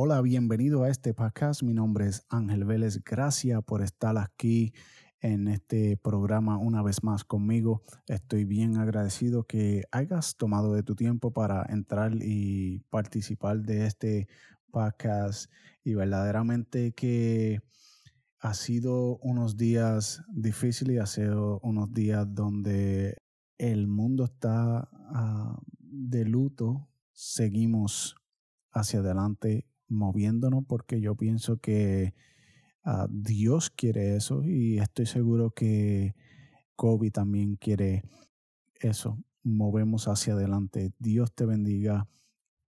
Hola, bienvenido a este podcast. Mi nombre es Ángel Vélez. Gracias por estar aquí en este programa una vez más conmigo. Estoy bien agradecido que hayas tomado de tu tiempo para entrar y participar de este podcast y verdaderamente que ha sido unos días difíciles y ha sido unos días donde el mundo está uh, de luto. Seguimos hacia adelante moviéndonos porque yo pienso que uh, Dios quiere eso y estoy seguro que Kobe también quiere eso. Movemos hacia adelante. Dios te bendiga.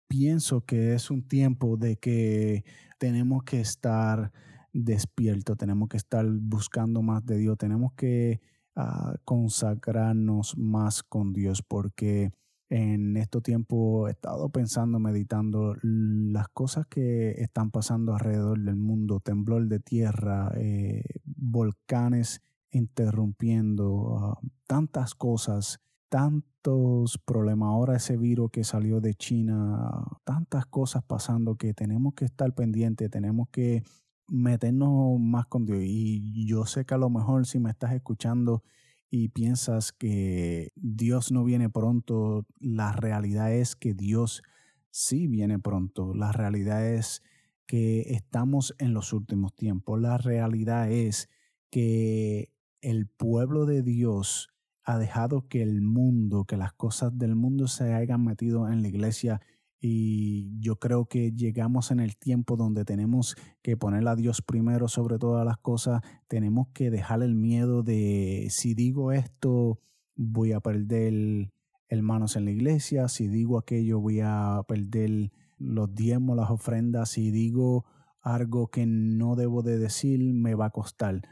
Pienso que es un tiempo de que tenemos que estar despiertos, tenemos que estar buscando más de Dios, tenemos que uh, consagrarnos más con Dios porque en este tiempo he estado pensando, meditando las cosas que están pasando alrededor del mundo, temblor de tierra, eh, volcanes interrumpiendo, uh, tantas cosas, tantos problemas. Ahora ese virus que salió de China, tantas cosas pasando que tenemos que estar pendientes, tenemos que meternos más con Dios. Y yo sé que a lo mejor si me estás escuchando, y piensas que Dios no viene pronto, la realidad es que Dios sí viene pronto. La realidad es que estamos en los últimos tiempos. La realidad es que el pueblo de Dios ha dejado que el mundo, que las cosas del mundo se hayan metido en la iglesia y yo creo que llegamos en el tiempo donde tenemos que poner a Dios primero sobre todas las cosas. Tenemos que dejar el miedo de si digo esto voy a perder hermanos en la iglesia, si digo aquello voy a perder los diezmos, las ofrendas, si digo algo que no debo de decir me va a costar.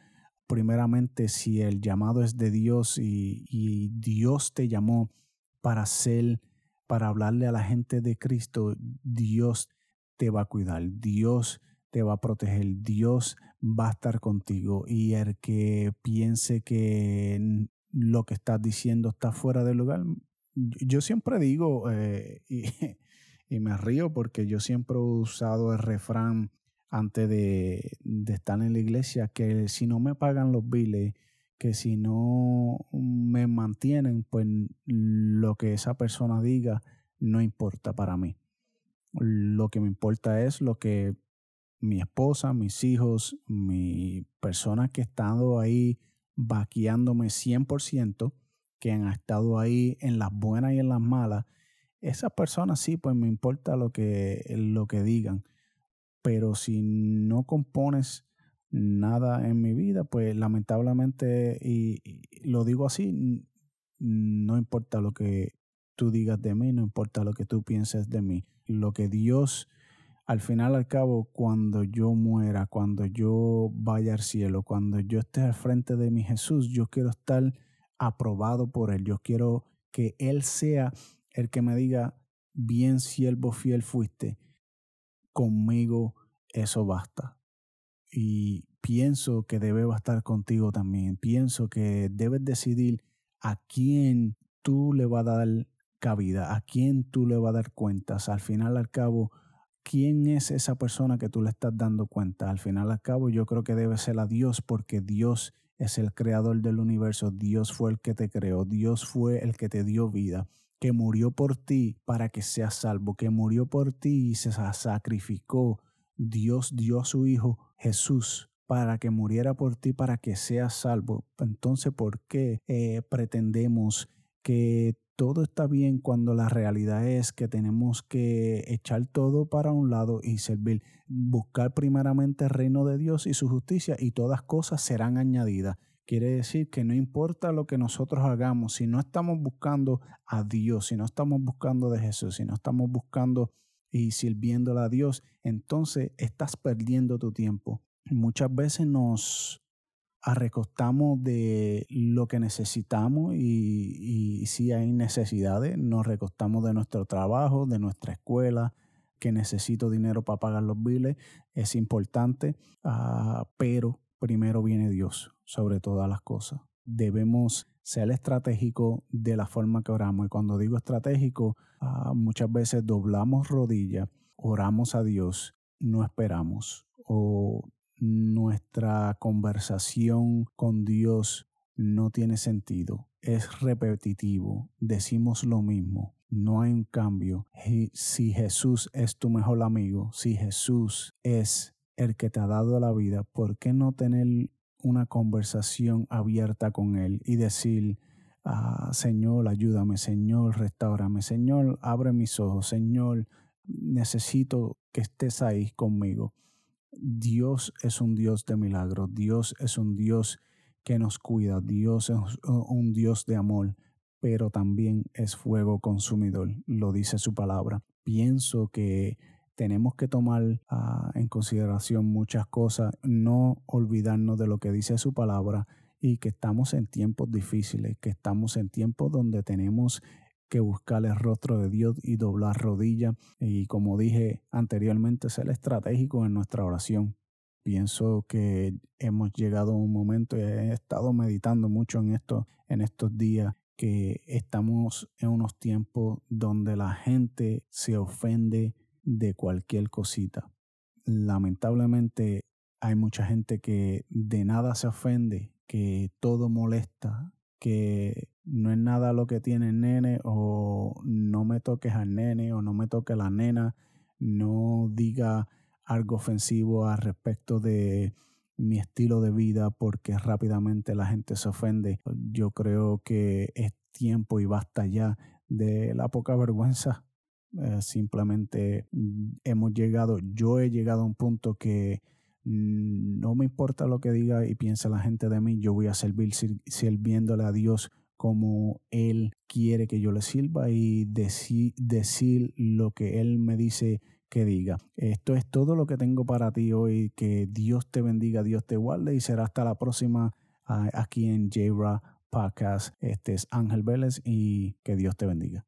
Primeramente, si el llamado es de Dios y, y Dios te llamó para ser para hablarle a la gente de Cristo, Dios te va a cuidar, Dios te va a proteger, Dios va a estar contigo. Y el que piense que lo que estás diciendo está fuera del lugar, yo siempre digo eh, y, me río porque yo siempre he usado el refrán antes de, de estar en la iglesia que si no me pagan los biles, que si no me mantienen, pues lo que esa persona diga no importa para mí. Lo que me importa es lo que mi esposa, mis hijos, mi persona que ha estado ahí vaqueándome 100%, que han estado ahí en las buenas y en las malas, esas personas sí, pues me importa lo que, lo que digan. Pero si no compones nada en mi vida, pues lamentablemente, y, lo digo así, no importa lo que tú digas de mí, no importa lo que tú pienses de mí. Lo que Dios, al final al cabo, cuando yo muera, cuando yo vaya al cielo, cuando yo esté al frente de mi Jesús, yo quiero estar aprobado por Él. Yo quiero que Él sea el que me diga, bien siervo fiel fuiste, conmigo eso basta y pienso que debe estar contigo también. Pienso que debes decidir a quién tú le vas a dar cabida, a quién tú le vas a dar cuentas. Al final, al cabo, ¿quién es esa persona que tú le estás dando cuenta? Al final, al cabo, yo creo que debe ser a Dios porque Dios es el creador del universo. Dios fue el que te creó. Dios fue el que te dio vida que murió por ti para que seas salvo, que murió por ti y se sacrificó. Dios dio a su Hijo Jesús para que muriera por ti, para que seas salvo. Entonces, ¿por qué eh, pretendemos que todo está bien cuando la realidad es que tenemos que echar todo para un lado y servir, buscar primeramente el reino de Dios y su justicia y todas cosas serán añadidas. Quiere decir que no importa lo que nosotros hagamos, si no estamos buscando a Dios, si no estamos buscando de Jesús, si no estamos buscando y sirviéndole a Dios, entonces estás perdiendo tu tiempo. Muchas veces nos recostamos de lo que necesitamos y, si hay necesidades, nos recostamos de nuestro trabajo, de nuestra escuela, que necesito dinero para pagar los biles, es importante, ah, pero primero viene Dios sobre todas las cosas. Debemos ser estratégico de la forma que oramos. Y cuando digo estratégico, ah, muchas veces doblamos rodillas, oramos a Dios no esperamos o nuestra conversación con Dios no tiene sentido, es repetitivo, decimos lo mismo, no hay un cambio. Si Jesús es tu mejor amigo, si Jesús es el que te ha dado la vida, ¿por qué no tener una conversación abierta con Él y decir, ah, Señor, ayúdame, Señor, restaurame, Señor, abre mis ojos, Señor, necesito que estés ahí conmigo. Dios es un Dios de milagros, Dios es un Dios que nos cuida, Dios es un Dios de amor, pero también es fuego consumidor, lo dice su palabra. Pienso que tenemos que tomar ah, en consideración muchas cosas, no olvidarnos de lo que dice su palabra y que estamos en tiempos difíciles, que estamos en tiempos donde tenemos que buscar el rostro de Dios y doblar rodillas y como dije anteriormente ser estratégico en nuestra oración. Pienso que hemos llegado a un momento y he estado meditando mucho en esto en estos días que estamos en unos tiempos donde la gente se ofende de cualquier cosita. Lamentablemente hay mucha gente que de nada se ofende, que todo molesta, que no es nada lo que tiene el nene o no me toques al nene o no me toque la nena, no diga algo ofensivo al respecto de mi estilo de vida porque rápidamente la gente se ofende. Yo creo que es tiempo y basta ya de la poca vergüenza. Eh, simplemente mm, hemos llegado, yo he llegado a un punto que no me importa lo que diga y piensa la gente de mí, yo voy a servir sirviéndole a Dios como Él quiere que yo le sirva y decir lo que Él me dice que diga. Esto es todo lo que tengo para ti hoy. Que Dios te bendiga, Dios te guarde y será hasta la próxima ah, aquí en j Podcast. Este es Ángel Vélez y que Dios te bendiga.